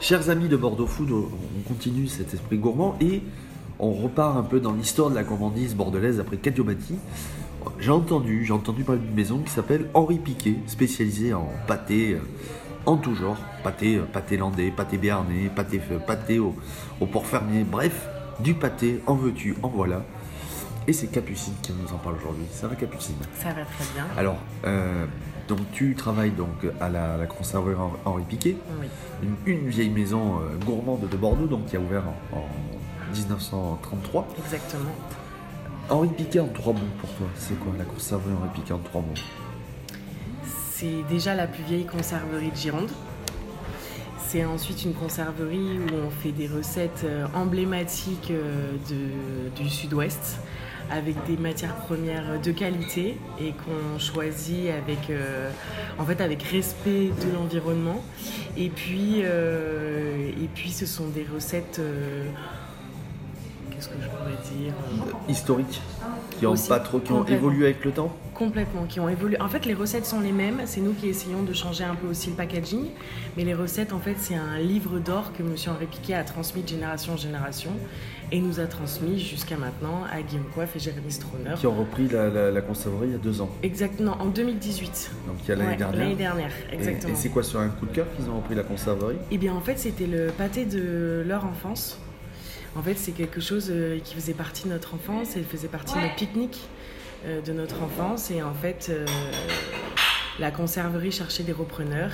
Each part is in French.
Chers amis de Bordeaux Food, on continue cet esprit gourmand et on repart un peu dans l'histoire de la gourmandise bordelaise après Cadiomati. J'ai entendu, j'ai entendu parler d'une maison qui s'appelle Henri Piquet, spécialisée en pâté euh, en tout genre, pâté, euh, pâté landais, pâté béarnais, pâté, pâté au, au port fermier, bref, du pâté, en veux-tu, en voilà. Et c'est Capucine qui nous en parle aujourd'hui. Ça va Capucine? Ça va très bien. Alors, euh, donc tu travailles donc à la, la conserverie Henri Piquet, Oui. une, une vieille maison euh, gourmande de Bordeaux, donc qui a ouvert en, en 1933. Exactement. Henri Piquet en trois mots pour toi, c'est quoi la conserverie Henri Piquet en trois mots? C'est déjà la plus vieille conserverie de Gironde. C'est ensuite une conserverie où on fait des recettes euh, emblématiques euh, de- du sud-ouest avec des matières premières de qualité et qu'on choisit avec, euh, en fait, avec respect de l'environnement. Et puis, euh, et puis, ce sont des recettes. euh, Qu'est-ce que je pourrais dire Historiques, qui ont Aussi, pas trop, qui ont évolué avec le temps Complètement, qui ont évolué. En fait, les recettes sont les mêmes. C'est nous qui essayons de changer un peu aussi le packaging. Mais les recettes, en fait, c'est un livre d'or que M. Henri Piquet a transmis de génération en génération et nous a transmis jusqu'à maintenant à Guillaume Coiffe et Jérémy Stroner. qui ont repris la, la- la conserverie il y a deux ans, Exactement, en 2018. donc il y a l'année Ouais, dernière. L'année dernière, Et- exactement. Et, c'est quoi sur un coup de cœur qu'ils ont repris la conserverie Eh bien, en fait, c'était le pâté de leur enfance. En fait, c'est quelque chose euh, qui faisait partie de notre enfance et faisait partie de notre pique-nique euh, de notre enfance. Et en fait, euh, la conserverie cherchait des repreneurs.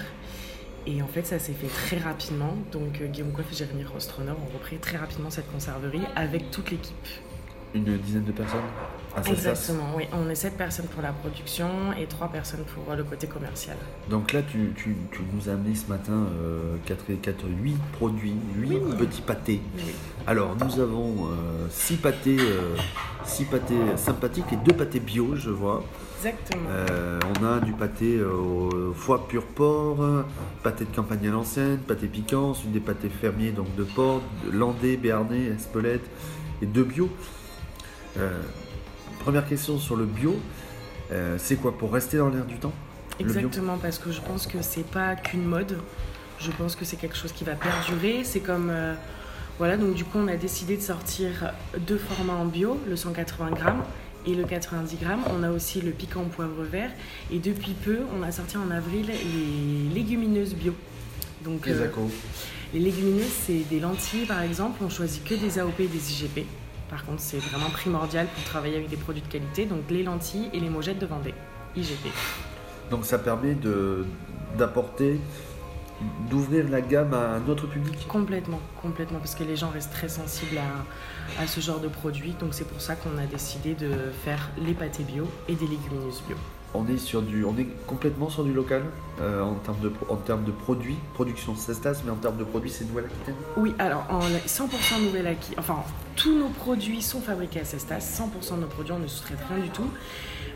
Et en fait, ça s'est fait très rapidement. Donc, Guillaume Coiffe et Jérémy Rostronner ont repris très rapidement cette conserverie avec toute l'équipe. Une dizaine de personnes à Sassas. Exactement, oui. On est 7 personnes pour la production et 3 personnes pour euh, le côté commercial. Donc là, tu, tu- tu nous as amené ce matin 4, 4, 8 produits, 8 Oui. petits pâtés. Oui. Alors, nous avons 6 pâtés, euh, six pâtés sympathiques et 2 pâtés bio, je vois. Exactement. Euh, on a du pâté euh, au foie pur porc, pâté de campagne à l'ancienne, pâté piquant, ensuite des pâtés fermiers donc de porc, de landais, béarnais, espelette et de bio. Euh, première question sur le bio, euh, c'est quoi pour rester dans l'air du temps Exactement, parce que je pense que c'est pas qu'une mode. Je pense que c'est quelque chose qui va perdurer. C'est comme. euh, voilà, donc du coup, on a décidé de sortir deux formats en bio, le 180 grammes et le 90 grammes. On a aussi le piquant poivre vert. Et depuis peu, on a sorti en avril les légumineuses bio. Donc, Les euh, les légumineuses, c'est des lentilles par exemple. On choisit que des AOP et des IGP. Par contre, c'est vraiment primordial pour travailler avec des produits de qualité. Donc, les lentilles et les mogettes de Vendée, IGP. Donc ça permet de d'apporter, d'ouvrir la gamme à un autre public? Complètement, complètement, parce que les gens restent très sensibles à, à ce genre de produits. Donc c'est pour ça qu'on a décidé de faire les pâtés bio et des légumineuses bio. On est complètement sur du local euh, en termes de, en termes de produits, production Cestas, mais en termes de produits c'est Nouvelle-Aquitaine. Oui, alors en 100% nouvelle acquis, enfin tous nos produits sont fabriqués à Cestas, 100% de nos produits on ne sous-traite rien du tout.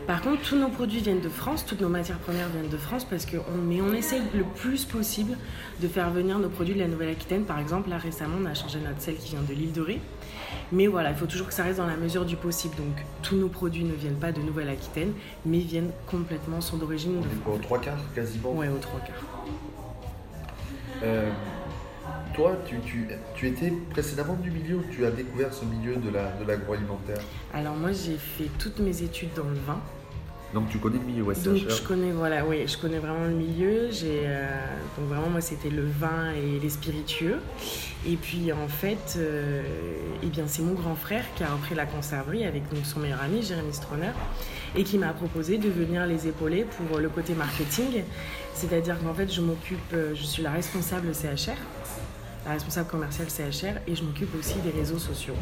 Par contre, tous nos produits viennent de France, toutes nos matières premières viennent de France, parce que on, mais on essaye le plus possible de faire venir nos produits de la Nouvelle-Aquitaine. Par exemple, là récemment, on a changé notre sel qui vient de l'île de Ré. Mais voilà, il faut toujours que ça reste dans la mesure du possible. Donc, tous nos produits ne viennent pas de Nouvelle-Aquitaine, mais viennent complètement, sont d'origine de quoi, aux trois quarts quasiment. Ouais, aux trois quarts. Euh, toi, tu, tu, tu étais précédemment du milieu ou tu as découvert ce milieu de la de l'agroalimentaire? Alors, moi, j'ai fait toutes mes études dans le vin. Donc tu connais le milieu West Donc je connais voilà oui je connais vraiment le milieu. J'ai euh, donc vraiment moi c'était le vin et les spiritueux. Et puis en fait euh, eh bien c'est mon grand frère qui a repris la conserverie avec donc son meilleur ami Jérémy Stroner et qui m'a proposé de venir les épauler pour le côté marketing. C'est-à-dire qu'en fait je m'occupe euh, je suis la responsable CHR la responsable commerciale CHR et je m'occupe aussi des réseaux sociaux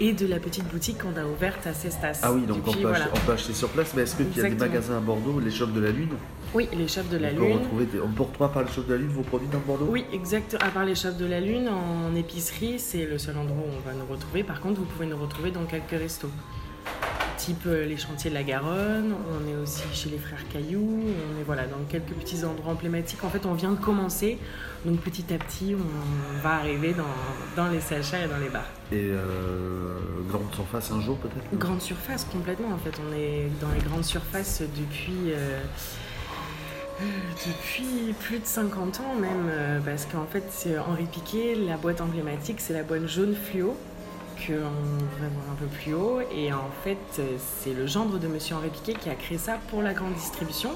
et de la petite boutique qu'on a ouverte à Cestas. Ah oui, donc on Depuis, peut, voilà. acheter, on peut acheter sur place, mais est-ce qu'il y a des magasins à Bordeaux, les shops de la Lune Oui, les chefs de la On peut Lune. retrouver des- on peut retrouver par les shops de la Lune vos produits dans Bordeaux Oui, exact. À part les shops de la Lune, en épicerie, c'est le seul endroit où on va nous retrouver. Par contre, vous pouvez nous retrouver dans quelques restos. Type euh, les chantiers de la Garonne, on est aussi chez les frères Caillou, on est voilà, dans quelques petits endroits emblématiques. En fait, on vient de commencer, donc petit à petit, on va arriver dans, dans les CHR et dans les bars. Et euh, grande surface un jour peut-être? Grande surface, complètement en fait. On est dans les grandes surfaces depuis. euh, Depuis plus de 50 ans même, parce qu'en fait c'est Henri Piquet, la boîte emblématique c'est la boîte jaune fluo qu'on va voir un peu plus haut. Et en fait c'est le gendre de Monsieur Henri Piquet qui a créé ça pour la grande distribution.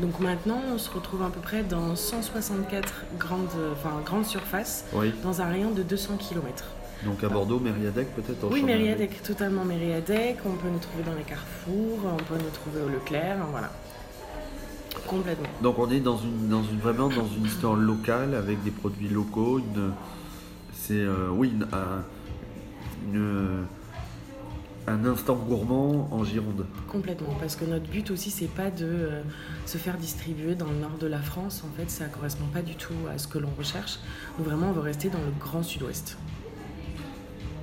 Donc maintenant, on se retrouve à peu près dans 164 grandes, enfin, grandes surfaces Oui. dans un rayon de 200 km. Donc à Bordeaux, Mériadec peut-être Oui, Mériadec, totalement Mériadec. On peut nous trouver dans les carrefours, on peut nous trouver au Leclerc, voilà. Complètement. Donc on est dans une, dans une vraiment dans une histoire locale avec des produits locaux. Une, c'est euh, oui une- un, une- un instant gourmand en Gironde. Complètement, parce que notre but aussi, c'est pas de euh, se faire distribuer dans le nord de la France. En fait, ça correspond pas du tout à ce que l'on recherche. Donc vraiment, on veut rester dans le grand sud-ouest.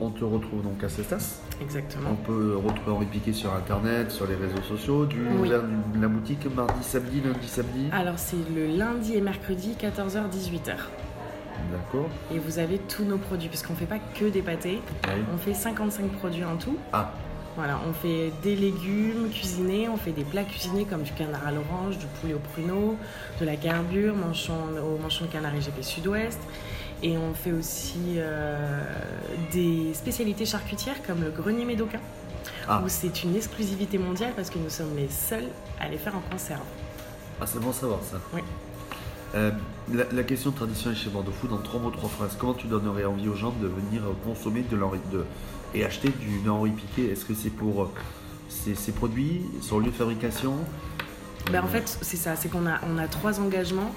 On te retrouve donc à Cestas. On Exactement. peut retrouver Henri Piquet sur internet, sur les réseaux sociaux, du Oui. du- la boutique mardi, samedi, lundi, samedi. Alors, c'est le lundi et mercredi, 14h-18h. D'accord. Et vous avez tous nos produits, parce qu'on fait pas que des pâtés. Oui. On fait 55 produits en tout. Ah, Voilà, on fait des légumes cuisinés, on fait des plats cuisinés comme du canard à l'orange, du poulet au pruneau, de la garbure, manchon, au manchon de canard IGP Sud-Ouest. Et on fait aussi euh, des spécialités charcutières comme le grenier médocain, ah, où c'est une exclusivité mondiale parce que nous sommes les seuls à les faire en conserve. ah, c'est bon savoir ça. Oui. Euh, la, la question traditionnelle chez Bordeaux Food, en trois mots, trois phrases. Comment tu donnerais envie aux gens de venir consommer de l'Henri de, et acheter du Henri Piquet? Est-ce que c'est pour ces, ces produits, son lieu de fabrication? Ben, en fait, c'est ça, c'est qu'on a, on a trois engagements.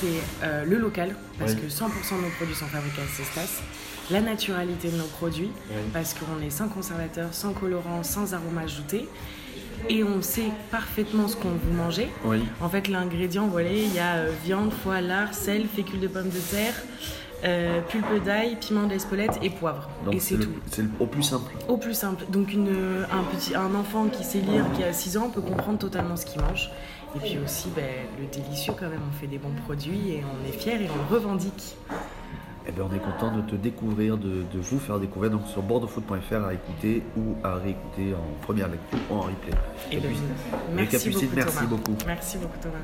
C'est euh, le local, parce Oui. que 100% de nos produits sont fabriqués à Cestas. La naturalité de nos produits, parce qu'on est sans conservateur, sans colorant, sans arôme ajouté. Et on sait parfaitement ce qu'on vous mangez. Oui. En fait, l'ingrédient, voyez, il y a euh, viande, foie, lard, sel, fécule de pommes de terre, euh, pulpe d'ail, piment d'Espelette et poivre. Donc et c'est tout. c'est au plus simple. Au plus simple. Donc une, un, petit, un enfant qui sait lire, qui a 6 ans, peut comprendre totalement ce qu'il mange. Et puis aussi ben, le délicieux quand même, on fait des bons produits et on est fiers et on le revendique. Ben, on est content de te découvrir, de, de vous faire découvrir donc sur bordeauxfoot.fr à écouter ou à réécouter en première lecture ou en replay. Et ben, merci beaucoup merci beaucoup. Merci beaucoup Thomas.